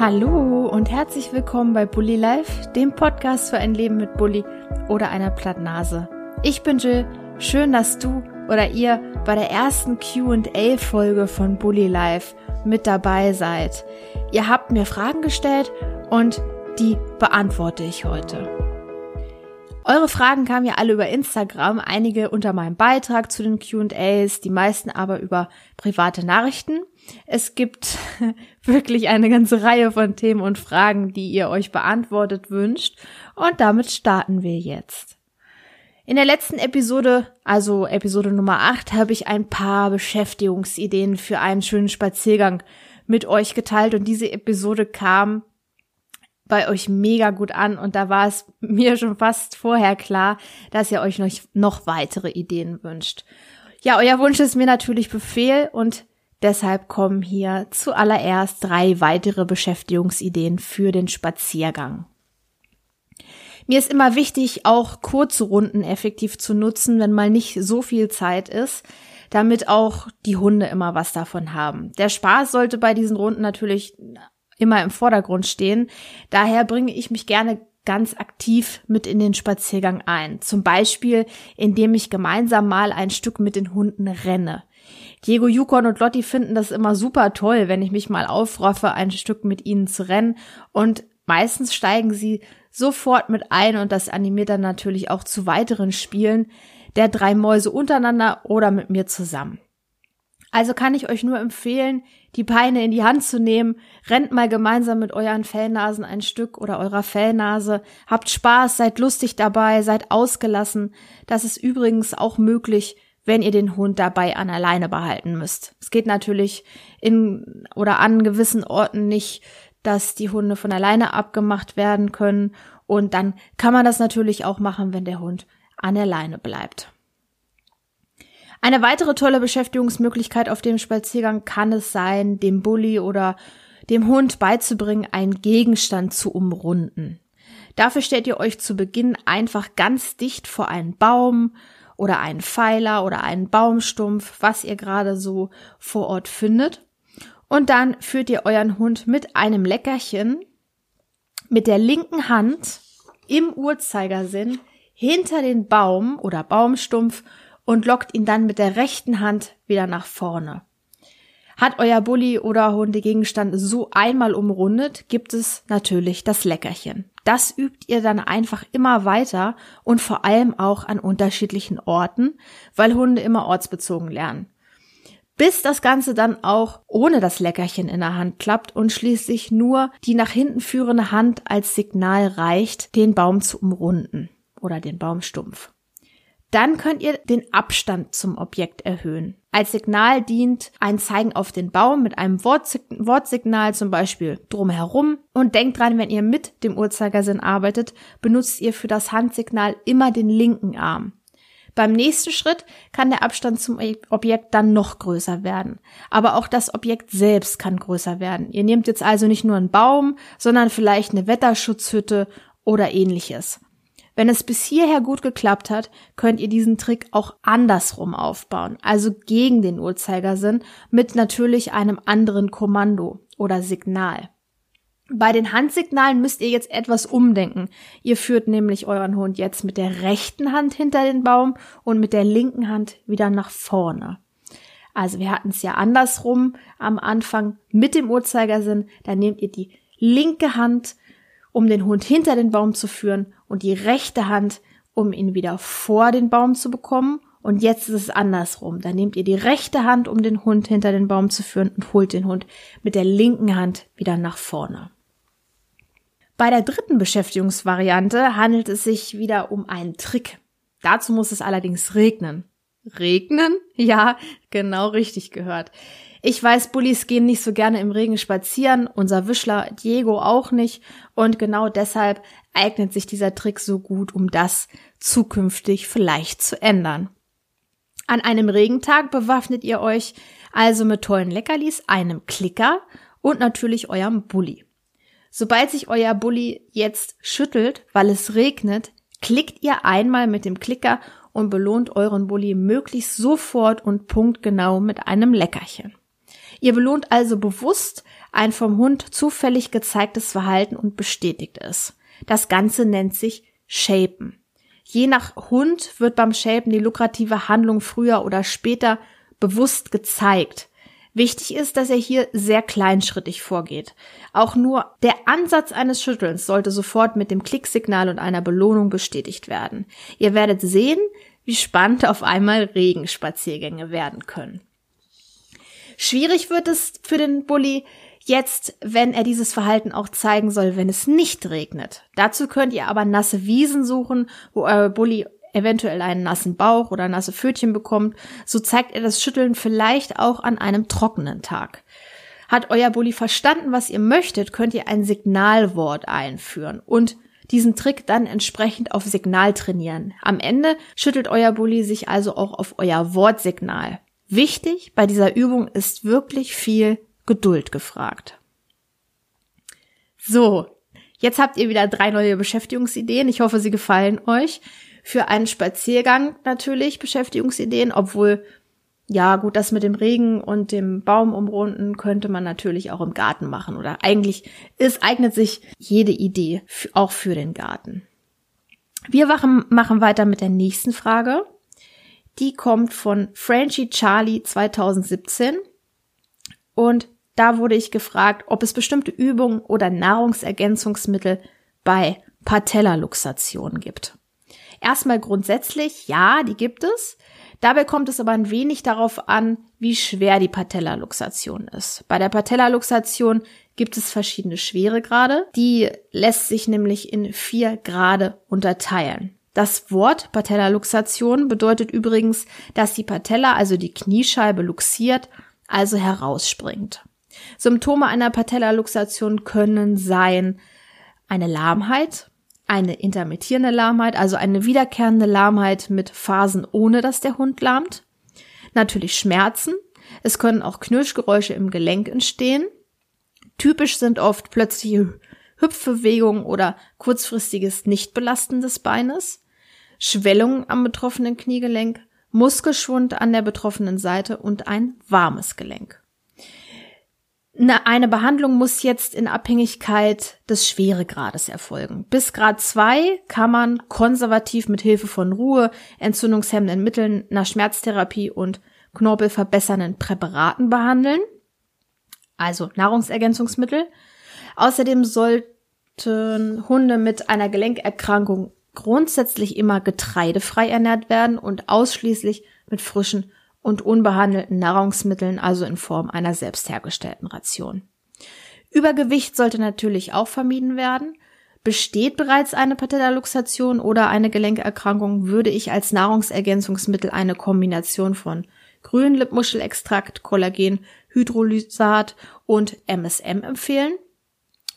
Hallo und herzlich willkommen bei Bully Life, dem Podcast für ein Leben mit Bully oder einer Plattnase. Ich bin Jill, schön, dass du oder ihr bei der ersten Q&A-Folge von Bully Life mit dabei seid. Ihr habt mir Fragen gestellt und die beantworte ich heute. Eure Fragen kamen ja alle über Instagram, einige unter meinem Beitrag zu den Q&As, die meisten aber über private Nachrichten. Es gibt wirklich eine ganze Reihe von Themen und Fragen, die ihr euch beantwortet wünscht und damit starten wir jetzt. In der letzten Episode, also Episode Nummer 8, habe ich ein paar Beschäftigungsideen für einen schönen Spaziergang mit euch geteilt und diese Episode kam bei euch mega gut an und da war es mir schon fast vorher klar, dass ihr euch noch, noch weitere Ideen wünscht. Ja, euer Wunsch ist mir natürlich Befehl und deshalb kommen hier zuallererst drei weitere Beschäftigungsideen für den Spaziergang. Mir ist immer wichtig, auch kurze Runden effektiv zu nutzen, wenn mal nicht so viel Zeit ist, damit auch die Hunde immer was davon haben. Der Spaß sollte bei diesen Runden natürlich immer im Vordergrund stehen. Daher bringe ich mich gerne ganz aktiv mit in den Spaziergang ein. Zum Beispiel, indem ich gemeinsam mal ein Stück mit den Hunden renne. Diego, Yukon und Lotti finden das immer super toll, wenn ich mich mal aufraffe, ein Stück mit ihnen zu rennen. Und meistens steigen sie sofort mit ein und das animiert dann natürlich auch zu weiteren Spielen der drei Mäuse untereinander oder mit mir zusammen. Also kann ich euch nur empfehlen, die Beine in die Hand zu nehmen, rennt mal gemeinsam mit euren Fellnasen ein Stück oder eurer Fellnase, habt Spaß, seid lustig dabei, seid ausgelassen. Das ist übrigens auch möglich, wenn ihr den Hund dabei an alleine behalten müsst. Es geht natürlich in oder an gewissen Orten nicht, dass die Hunde von alleine abgemacht werden können und dann kann man das natürlich auch machen, wenn der Hund an der Leine bleibt. Eine weitere tolle Beschäftigungsmöglichkeit auf dem Spaziergang kann es sein, dem Bully oder dem Hund beizubringen, einen Gegenstand zu umrunden. Dafür stellt ihr euch zu Beginn einfach ganz dicht vor einen Baum oder einen Pfeiler oder einen Baumstumpf, was ihr gerade so vor Ort findet. Und dann führt ihr euren Hund mit einem Leckerchen mit der linken Hand im Uhrzeigersinn hinter den Baum oder Baumstumpf und lockt ihn dann mit der rechten Hand wieder nach vorne. Hat euer Bulli oder Hundegegenstand so einmal umrundet, gibt es natürlich das Leckerchen. Das übt ihr dann einfach immer weiter und vor allem auch an unterschiedlichen Orten, weil Hunde immer ortsbezogen lernen. Bis das Ganze dann auch ohne das Leckerchen in der Hand klappt und schließlich nur die nach hinten führende Hand als Signal reicht, den Baum zu umrunden oder den Baumstumpf. Dann könnt ihr den Abstand zum Objekt erhöhen. Als Signal dient ein Zeigen auf den Baum mit einem Wortsignal, zum Beispiel drumherum. Und denkt dran, wenn ihr mit dem Uhrzeigersinn arbeitet, benutzt ihr für das Handsignal immer den linken Arm. Beim nächsten Schritt kann der Abstand zum Objekt dann noch größer werden. Aber auch das Objekt selbst kann größer werden. Ihr nehmt jetzt also nicht nur einen Baum, sondern vielleicht eine Wetterschutzhütte oder ähnliches. Wenn es bis hierher gut geklappt hat, könnt ihr diesen Trick auch andersrum aufbauen, also gegen den Uhrzeigersinn mit natürlich einem anderen Kommando oder Signal. Bei den Handsignalen müsst ihr jetzt etwas umdenken. Ihr führt nämlich euren Hund jetzt mit der rechten Hand hinter den Baum und mit der linken Hand wieder nach vorne. Also wir hatten es ja andersrum am Anfang mit dem Uhrzeigersinn. Da nehmt ihr die linke Hand um den Hund hinter den Baum zu führen und die rechte Hand, um ihn wieder vor den Baum zu bekommen. Und jetzt ist es andersrum. Da nehmt ihr die rechte Hand, um den Hund hinter den Baum zu führen und holt den Hund mit der linken Hand wieder nach vorne. Bei der dritten Beschäftigungsvariante handelt es sich wieder um einen Trick. Dazu muss es allerdings regnen. Regnen? Ja, genau richtig gehört. Ich weiß, Bullies gehen nicht so gerne im Regen spazieren, unser Wischler Diego auch nicht und genau deshalb eignet sich dieser Trick so gut, um das zukünftig vielleicht zu ändern. An einem Regentag bewaffnet ihr euch also mit tollen Leckerlis, einem Klicker und natürlich eurem Bulli. Sobald sich euer Bulli jetzt schüttelt, weil es regnet, klickt ihr einmal mit dem Klicker und belohnt euren Bulli möglichst sofort und punktgenau mit einem Leckerchen. Ihr belohnt also bewusst ein vom Hund zufällig gezeigtes Verhalten und bestätigt es. Das Ganze nennt sich Shapen. Je nach Hund wird beim Shapen die lukrative Handlung früher oder später bewusst gezeigt. Wichtig ist, dass er hier sehr kleinschrittig vorgeht. Auch nur der Ansatz eines Schüttelns sollte sofort mit dem Klicksignal und einer Belohnung bestätigt werden. Ihr werdet sehen, wie spannend auf einmal Regenspaziergänge werden können. Schwierig wird es für den Bully jetzt, wenn er dieses Verhalten auch zeigen soll, wenn es nicht regnet. Dazu könnt ihr aber nasse Wiesen suchen, wo euer Bully eventuell einen nassen Bauch oder nasse Pfötchen bekommt. So zeigt er das Schütteln vielleicht auch an einem trockenen Tag. Hat euer Bully verstanden, was ihr möchtet, könnt ihr ein Signalwort einführen und diesen Trick dann entsprechend auf Signal trainieren. Am Ende schüttelt euer Bully sich also auch auf euer Wortsignal. Wichtig bei dieser Übung ist wirklich viel Geduld gefragt. So, jetzt habt ihr wieder drei neue Beschäftigungsideen. Ich hoffe, sie gefallen euch. Für einen Spaziergang natürlich Beschäftigungsideen, obwohl ja, gut, das mit dem Regen und dem Baum umrunden könnte man natürlich auch im Garten machen oder eigentlich es eignet sich jede Idee auch für den Garten. Wir machen weiter mit der nächsten Frage. Die kommt von Frenchy Charlie 2017. Und da wurde ich gefragt, ob es bestimmte Übungen oder Nahrungsergänzungsmittel bei Patellaluxation gibt. Erstmal grundsätzlich, ja, die gibt es. Dabei kommt es aber ein wenig darauf an, wie schwer die Patellaluxation ist. Bei der Patellaluxation gibt es verschiedene Schweregrade. Die lässt sich nämlich in vier Grade unterteilen. Das Wort Patellaluxation bedeutet übrigens, dass die Patella, also die Kniescheibe, luxiert, also herausspringt. Symptome einer Patellaluxation können sein eine Lahmheit, eine intermittierende Lahmheit, also eine wiederkehrende Lahmheit mit Phasen, ohne dass der Hund lahmt. Natürlich Schmerzen. Es können auch Knirschgeräusche im Gelenk entstehen. Typisch sind oft plötzliche Hüpfbewegungen oder kurzfristiges Nichtbelasten des Beines, Schwellungen am betroffenen Kniegelenk, Muskelschwund an der betroffenen Seite und ein warmes Gelenk. Eine Behandlung muss jetzt in Abhängigkeit des Schweregrades erfolgen. Bis Grad 2 kann man konservativ mit Hilfe von Ruhe, entzündungshemmenden Mitteln, einer Schmerztherapie und knorpelverbessernden Präparaten behandeln. Also Nahrungsergänzungsmittel. Außerdem sollten Hunde mit einer Gelenkerkrankung grundsätzlich immer getreidefrei ernährt werden und ausschließlich mit frischen und unbehandelten Nahrungsmitteln, also in Form einer selbst hergestellten Ration. Übergewicht sollte natürlich auch vermieden werden. Besteht bereits eine Patellaluxation oder eine Gelenkerkrankung, würde ich als Nahrungsergänzungsmittel eine Kombination von Grünlippmuschelextrakt, Kollagen, Hydrolysat und MSM empfehlen.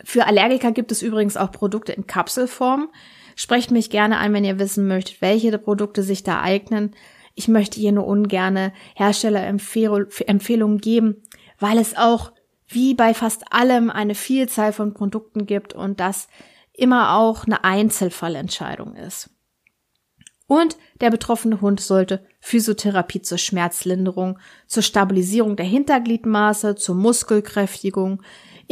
Für Allergiker gibt es übrigens auch Produkte in Kapselform. Sprecht mich gerne an, wenn ihr wissen möchtet, welche Produkte sich da eignen. Ich möchte hier nur ungerne Herstellerempfehlungen geben, weil es auch wie bei fast allem eine Vielzahl von Produkten gibt und das immer auch eine Einzelfallentscheidung ist. Und der betroffene Hund sollte Physiotherapie zur Schmerzlinderung, zur Stabilisierung der Hintergliedmaße, zur Muskelkräftigung,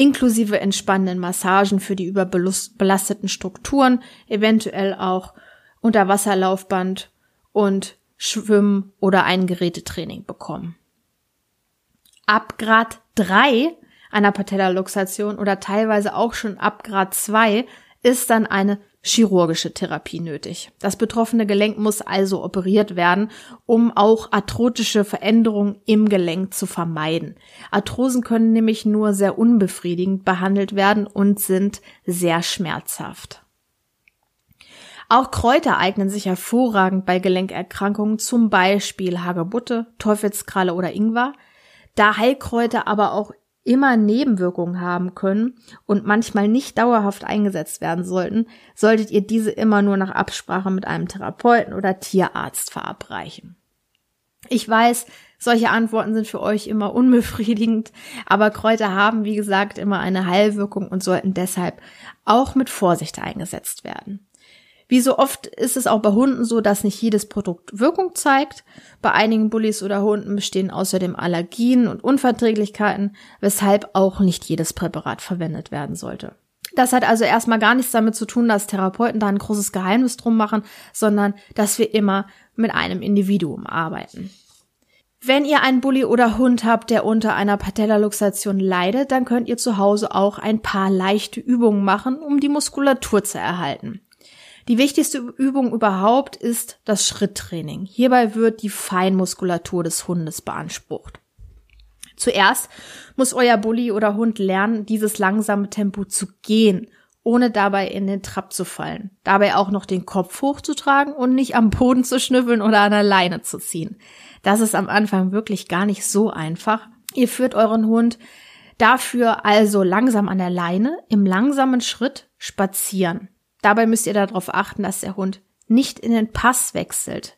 inklusive entspannenden Massagen für die überbelasteten Strukturen, eventuell auch Unterwasserlaufband und Schwimmen oder ein Gerätetraining bekommen. Ab Grad 3 einer Patellaluxation oder teilweise auch schon ab Grad 2 ist dann eine chirurgische Therapie nötig. Das betroffene Gelenk muss also operiert werden, um auch arthrotische Veränderungen im Gelenk zu vermeiden. Arthrosen können nämlich nur sehr unbefriedigend behandelt werden und sind sehr schmerzhaft. Auch Kräuter eignen sich hervorragend bei Gelenkerkrankungen, zum Beispiel Hagebutte, Teufelskralle oder Ingwer. Da Heilkräuter aber auch immer Nebenwirkungen haben können und manchmal nicht dauerhaft eingesetzt werden sollten, solltet ihr diese immer nur nach Absprache mit einem Therapeuten oder Tierarzt verabreichen. Ich weiß, solche Antworten sind für euch immer unbefriedigend, aber Kräuter haben, wie gesagt, immer eine Heilwirkung und sollten deshalb auch mit Vorsicht eingesetzt werden. Wie so oft ist es auch bei Hunden so, dass nicht jedes Produkt Wirkung zeigt. Bei einigen Bullies oder Hunden bestehen außerdem Allergien und Unverträglichkeiten, weshalb auch nicht jedes Präparat verwendet werden sollte. Das hat also erstmal gar nichts damit zu tun, dass Therapeuten da ein großes Geheimnis drum machen, sondern dass wir immer mit einem Individuum arbeiten. Wenn ihr einen Bulli oder Hund habt, der unter einer Patellaluxation leidet, dann könnt ihr zu Hause auch ein paar leichte Übungen machen, um die Muskulatur zu erhalten. Die wichtigste Übung überhaupt ist das Schritttraining. Hierbei wird die Feinmuskulatur des Hundes beansprucht. Zuerst muss euer Bulli oder Hund lernen, dieses langsame Tempo zu gehen, ohne dabei in den Trab zu fallen. Dabei auch noch den Kopf hochzutragen und nicht am Boden zu schnüffeln oder an der Leine zu ziehen. Das ist am Anfang wirklich gar nicht so einfach. Ihr führt euren Hund dafür also langsam an der Leine im langsamen Schritt spazieren. Dabei müsst ihr darauf achten, dass der Hund nicht in den Pass wechselt.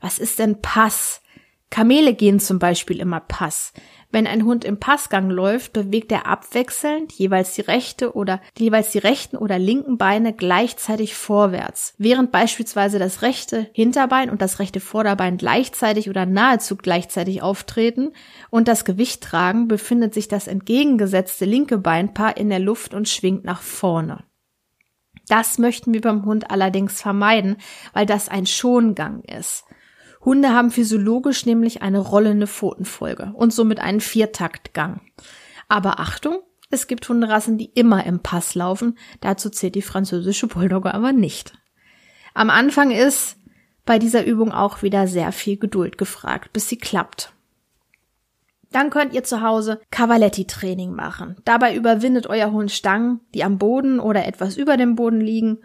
Was ist denn Pass? Kamele gehen zum Beispiel immer Pass. Wenn ein Hund im Passgang läuft, bewegt er abwechselnd jeweils die rechte oder jeweils die rechten oder linken Beine gleichzeitig vorwärts. Während beispielsweise das rechte Hinterbein und das rechte Vorderbein gleichzeitig oder nahezu gleichzeitig auftreten und das Gewicht tragen, befindet sich das entgegengesetzte linke Beinpaar in der Luft und schwingt nach vorne. Das möchten wir beim Hund allerdings vermeiden, weil das ein Schongang ist. Hunde haben physiologisch nämlich eine rollende Pfotenfolge und somit einen Viertaktgang. Aber Achtung, es gibt Hunderassen, die immer im Pass laufen. Dazu zählt die französische Bulldogge aber nicht. Am Anfang ist bei dieser Übung auch wieder sehr viel Geduld gefragt, bis sie klappt. Dann könnt ihr zu Hause Cavaletti-Training machen. Dabei überwindet euer Hund Stangen, die am Boden oder etwas über dem Boden liegen.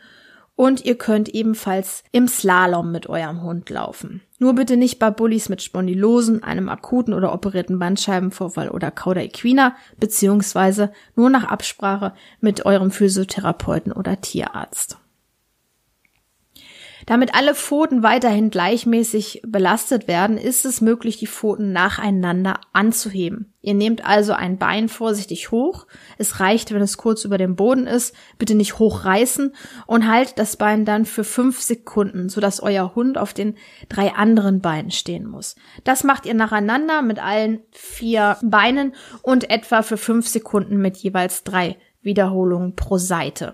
Und ihr könnt ebenfalls im Slalom mit eurem Hund laufen. Nur bitte nicht bei Bullies mit Spondylosen, einem akuten oder operierten Bandscheibenvorfall oder Cauda equina, beziehungsweise nur nach Absprache mit eurem Physiotherapeuten oder Tierarzt. Damit alle Pfoten weiterhin gleichmäßig belastet werden, ist es möglich, die Pfoten nacheinander anzuheben. Ihr nehmt also ein Bein vorsichtig hoch. Es reicht, wenn es kurz über dem Boden ist. Bitte nicht hochreißen und haltet das Bein dann für fünf Sekunden, sodass euer Hund auf den drei anderen Beinen stehen muss. Das macht ihr nacheinander mit allen vier Beinen und etwa für fünf Sekunden mit jeweils drei Wiederholungen pro Seite.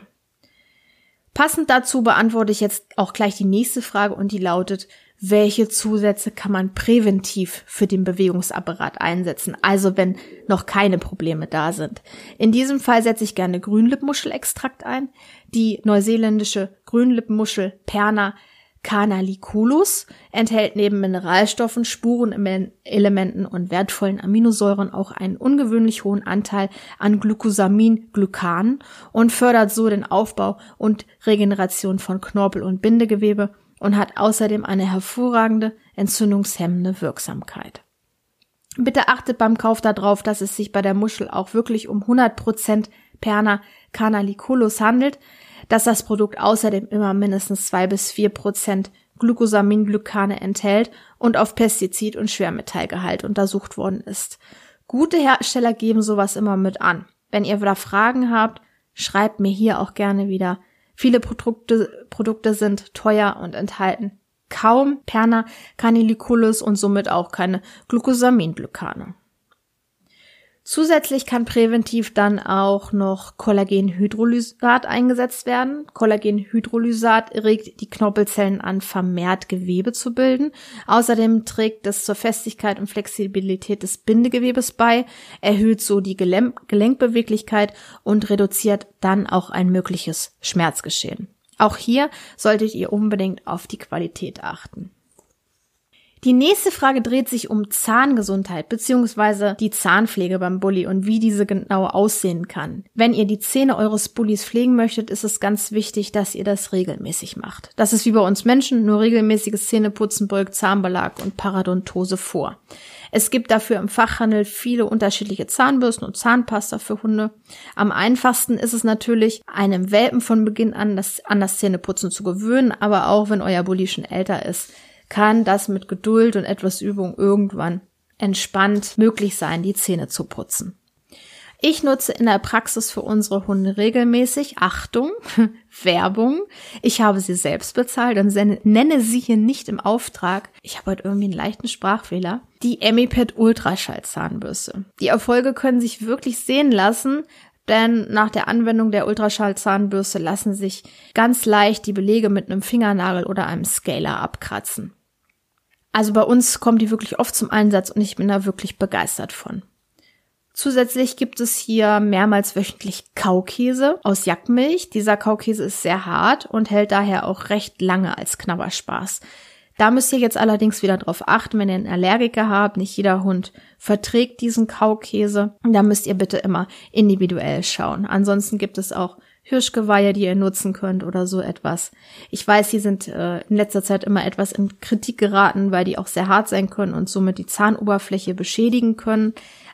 Passend dazu beantworte ich jetzt auch gleich die nächste Frage und die lautet, welche Zusätze kann man präventiv für den Bewegungsapparat einsetzen, also wenn noch keine Probleme da sind. In diesem Fall setze ich gerne Grünlippmuschelextrakt ein. Die neuseeländische Grünlippmuschel Perna Canaliculus enthält neben Mineralstoffen, Spurenelementen und wertvollen Aminosäuren auch einen ungewöhnlich hohen Anteil an Glucosamin-Glykanen und fördert so den Aufbau und Regeneration von Knorpel- und Bindegewebe und hat außerdem eine hervorragende entzündungshemmende Wirksamkeit. Bitte achtet beim Kauf darauf, dass es sich bei der Muschel auch wirklich um 100% Perna canaliculus handelt, dass das Produkt außerdem immer mindestens zwei bis vier Prozent Glucosaminglycane enthält und auf Pestizid- und Schwermetallgehalt untersucht worden ist. Gute Hersteller geben sowas immer mit an. Wenn ihr da Fragen habt, schreibt mir hier auch gerne wieder. Viele Produkte, Produkte sind teuer und enthalten kaum Perna caniliculus und somit auch keine Glucosaminglycane. Zusätzlich kann präventiv dann auch noch Kollagenhydrolysat eingesetzt werden. Kollagenhydrolysat regt die Knorpelzellen an, vermehrt Gewebe zu bilden. Außerdem trägt es zur Festigkeit und Flexibilität des Bindegewebes bei, erhöht so die Gelenkbeweglichkeit und reduziert dann auch ein mögliches Schmerzgeschehen. Auch hier solltet ihr unbedingt auf die Qualität achten. Die nächste Frage dreht sich um Zahngesundheit bzw. die Zahnpflege beim Bulli und wie diese genau aussehen kann. Wenn ihr die Zähne eures Bullis pflegen möchtet, ist es ganz wichtig, dass ihr das regelmäßig macht. Das ist wie bei uns Menschen, nur regelmäßiges Zähneputzen beugt Zahnbelag und Paradontose vor. Es gibt dafür im Fachhandel viele unterschiedliche Zahnbürsten und Zahnpasta für Hunde. Am einfachsten ist es natürlich, einem Welpen von Beginn an das, an das Zähneputzen zu gewöhnen, aber auch wenn euer Bulli schon älter ist, kann das mit Geduld und etwas Übung irgendwann entspannt möglich sein, die Zähne zu putzen. Ich nutze in der Praxis für unsere Hunde regelmäßig, Achtung, Werbung. Ich habe sie selbst bezahlt und nenne sie hier nicht im Auftrag. Ich habe heute irgendwie einen leichten Sprachfehler. Die Emipet Ultraschallzahnbürste. Die Erfolge können sich wirklich sehen lassen, denn nach der Anwendung der Ultraschallzahnbürste lassen sich ganz leicht die Belege mit einem Fingernagel oder einem Scaler abkratzen. Also bei uns kommen die wirklich oft zum Einsatz und ich bin da wirklich begeistert von. Zusätzlich gibt es hier mehrmals wöchentlich Kaukäse aus Jackmilch. Dieser Kaukäse ist sehr hart und hält daher auch recht lange als Knabberspaß. Da müsst ihr jetzt allerdings wieder drauf achten, wenn ihr einen Allergiker habt. Nicht jeder Hund verträgt diesen Kaukäse. Da müsst ihr bitte immer individuell schauen. Ansonsten gibt es auch Hirschgeweihe, die ihr nutzen könnt oder so etwas. Ich weiß, die sind äh, in letzter Zeit immer etwas in Kritik geraten, weil die auch sehr hart sein können und somit die Zahnoberfläche beschädigen können.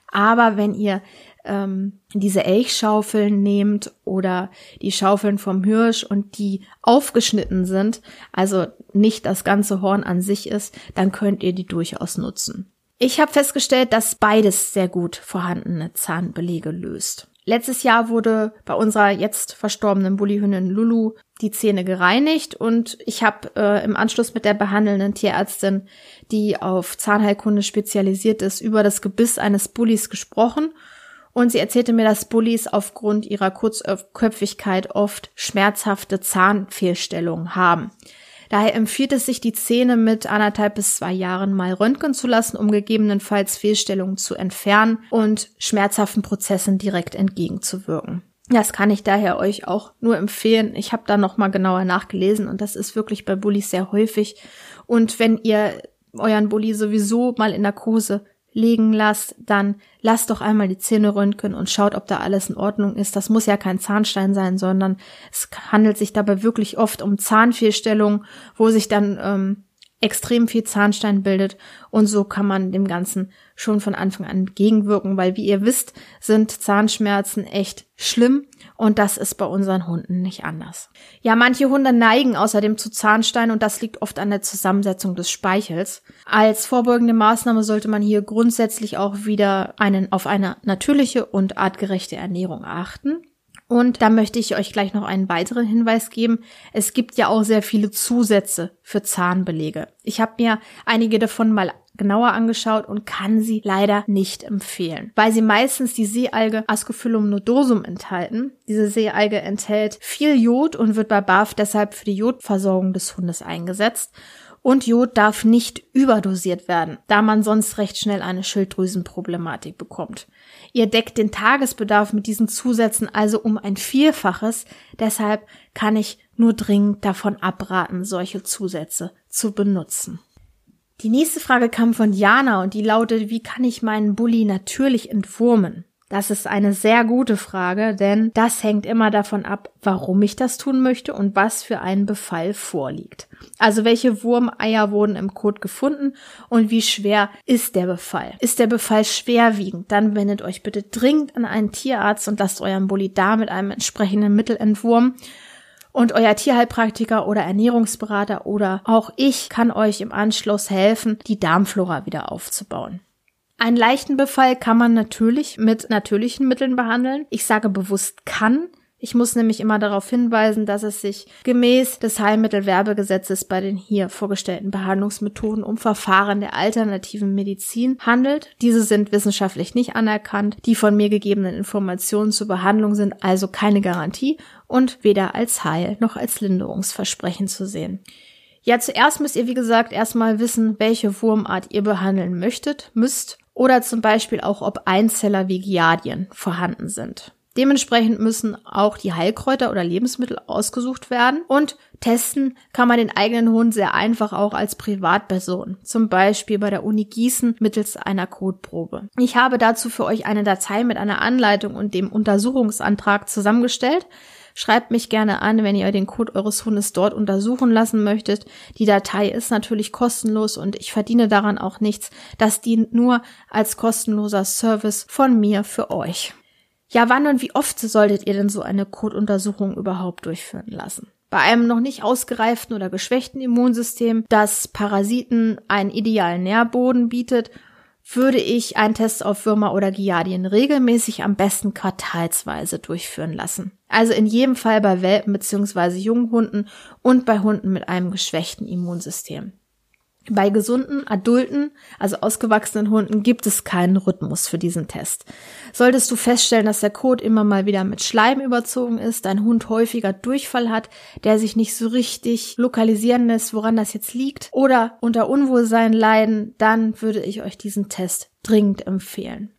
Aber wenn ihr ähm, diese Elchschaufeln nehmt oder die Schaufeln vom Hirsch und die aufgeschnitten sind, also nicht das ganze Horn an sich ist, dann könnt ihr die durchaus nutzen. Ich habe festgestellt, dass beides sehr gut vorhandene Zahnbelege löst. Letztes Jahr wurde bei unserer jetzt verstorbenen Bullihündin Lulu die Zähne gereinigt und ich habe äh, im Anschluss mit der behandelnden Tierärztin, die auf Zahnheilkunde spezialisiert ist, über das Gebiss eines Bullies gesprochen und sie erzählte mir, dass Bullies aufgrund ihrer Kurzköpfigkeit oft schmerzhafte Zahnfehlstellungen haben. Daher empfiehlt es sich, die Zähne mit anderthalb bis zwei Jahren mal röntgen zu lassen, um gegebenenfalls Fehlstellungen zu entfernen und schmerzhaften Prozessen direkt entgegenzuwirken. Das kann ich daher euch auch nur empfehlen. Ich habe da noch mal genauer nachgelesen und das ist wirklich bei Bullies sehr häufig. Und wenn ihr euren Bulli sowieso mal in Narkose legen lasst, dann lasst doch einmal die Zähne röntgen und schaut, ob da alles in Ordnung ist. Das muss ja kein Zahnstein sein, sondern es handelt sich dabei wirklich oft um Zahnfehlstellungen, wo sich dann ähm, extrem viel Zahnstein bildet und so kann man dem Ganzen schon von Anfang an entgegenwirken, weil wie ihr wisst, sind Zahnschmerzen echt schlimm und das ist bei unseren Hunden nicht anders. Ja, manche Hunde neigen außerdem zu Zahnstein und das liegt oft an der Zusammensetzung des Speichels. Als vorbeugende Maßnahme sollte man hier grundsätzlich auch wieder einen auf eine natürliche und artgerechte Ernährung achten. Und da möchte ich euch gleich noch einen weiteren Hinweis geben. Es gibt ja auch sehr viele Zusätze für Zahnbelege. Ich habe mir einige davon mal genauer angeschaut und kann sie leider nicht empfehlen, weil sie meistens die Seealge Ascophyllum nodosum enthalten. Diese Seealge enthält viel Jod und wird bei BAF deshalb für die Jodversorgung des Hundes eingesetzt. Und Jod darf nicht überdosiert werden, da man sonst recht schnell eine Schilddrüsenproblematik bekommt. Ihr deckt den Tagesbedarf mit diesen Zusätzen also um ein Vielfaches, deshalb kann ich nur dringend davon abraten, solche Zusätze zu benutzen. Die nächste Frage kam von Jana und die lautet, wie kann ich meinen Bulli natürlich entwurmen? Das ist eine sehr gute Frage, denn das hängt immer davon ab, warum ich das tun möchte und was für ein Befall vorliegt. Also welche Wurmeier wurden im Kot gefunden und wie schwer ist der Befall? Ist der Befall schwerwiegend? Dann wendet euch bitte dringend an einen Tierarzt und lasst euren Bulli da mit einem entsprechenden Mittel entwurmen. Und euer Tierheilpraktiker oder Ernährungsberater oder auch ich kann euch im Anschluss helfen, die Darmflora wieder aufzubauen. Einen leichten Befall kann man natürlich mit natürlichen Mitteln behandeln. Ich sage bewusst kann. Ich muss nämlich immer darauf hinweisen, dass es sich gemäß des Heilmittelwerbegesetzes bei den hier vorgestellten Behandlungsmethoden um Verfahren der alternativen Medizin handelt. Diese sind wissenschaftlich nicht anerkannt. Die von mir gegebenen Informationen zur Behandlung sind also keine Garantie und weder als Heil noch als Linderungsversprechen zu sehen. Ja, zuerst müsst ihr, wie gesagt, erstmal wissen, welche Wurmart ihr behandeln möchtet, müsst oder zum Beispiel auch, ob Einzeller wie Giardien vorhanden sind. Dementsprechend müssen auch die Heilkräuter oder Lebensmittel ausgesucht werden und testen kann man den eigenen Hund sehr einfach auch als Privatperson, zum Beispiel bei der Uni Gießen mittels einer Kotprobe. Ich habe dazu für euch eine Datei mit einer Anleitung und dem Untersuchungsantrag zusammengestellt. Schreibt mich gerne an, wenn ihr den Code eures Hundes dort untersuchen lassen möchtet. Die Datei ist natürlich kostenlos und ich verdiene daran auch nichts. Das dient nur als kostenloser Service von mir für euch. Ja, wann und wie oft solltet ihr denn so eine Kotuntersuchung überhaupt durchführen lassen? Bei einem noch nicht ausgereiften oder geschwächten Immunsystem, das Parasiten einen idealen Nährboden bietet, würde ich einen Test auf Würmer oder Giardien regelmäßig am besten quartalsweise durchführen lassen. Also in jedem Fall bei Welpen bzw. jungen Hunden und bei Hunden mit einem geschwächten Immunsystem. Bei gesunden, adulten, also ausgewachsenen Hunden gibt es keinen Rhythmus für diesen Test. Solltest du feststellen, dass der Kot immer mal wieder mit Schleim überzogen ist, dein Hund häufiger Durchfall hat, der sich nicht so richtig lokalisieren lässt, woran das jetzt liegt, oder unter Unwohlsein leiden, dann würde ich euch diesen Test dringend empfehlen.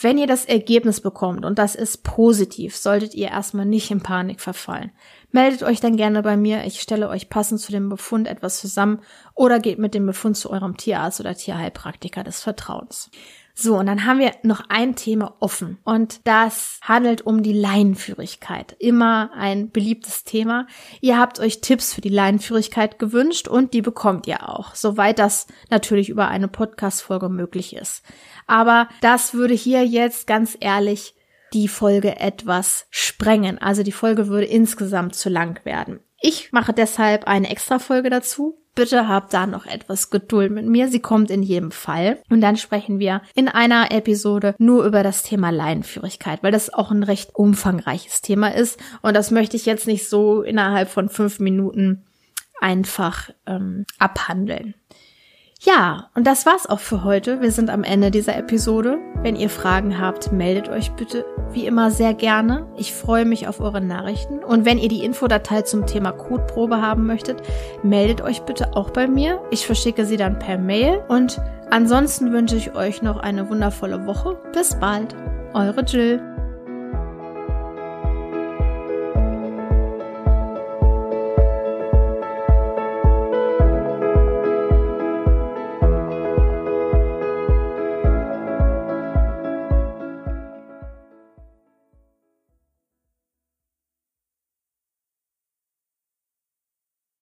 Wenn ihr das Ergebnis bekommt und das ist positiv, solltet ihr erstmal nicht in Panik verfallen. Meldet euch dann gerne bei mir. Ich stelle euch passend zu dem Befund etwas zusammen oder geht mit dem Befund zu eurem Tierarzt oder Tierheilpraktiker des Vertrauens. So, und dann haben wir noch ein Thema offen. Und das handelt um die Leinenführigkeit. Immer ein beliebtes Thema. Ihr habt euch Tipps für die Leinenführigkeit gewünscht und die bekommt ihr auch. Soweit das natürlich über eine Podcast-Folge möglich ist. Aber das würde hier jetzt ganz ehrlich die Folge etwas sprengen. Also die Folge würde insgesamt zu lang werden. Ich mache deshalb eine extra Folge dazu. Bitte habt da noch etwas Geduld mit mir. Sie kommt in jedem Fall. Und dann sprechen wir in einer Episode nur über das Thema Leinenführigkeit, weil das auch ein recht umfangreiches Thema ist. Und das möchte ich jetzt nicht so innerhalb von fünf Minuten einfach ähm, abhandeln. Ja, und das war's auch für heute. Wir sind am Ende dieser Episode. Wenn ihr Fragen habt, meldet euch bitte wie immer sehr gerne. Ich freue mich auf eure Nachrichten. Und wenn ihr die Infodatei zum Thema Codeprobe haben möchtet, meldet euch bitte auch bei mir. Ich verschicke sie dann per Mail. Und ansonsten wünsche ich euch noch eine wundervolle Woche. Bis bald. Eure Jill.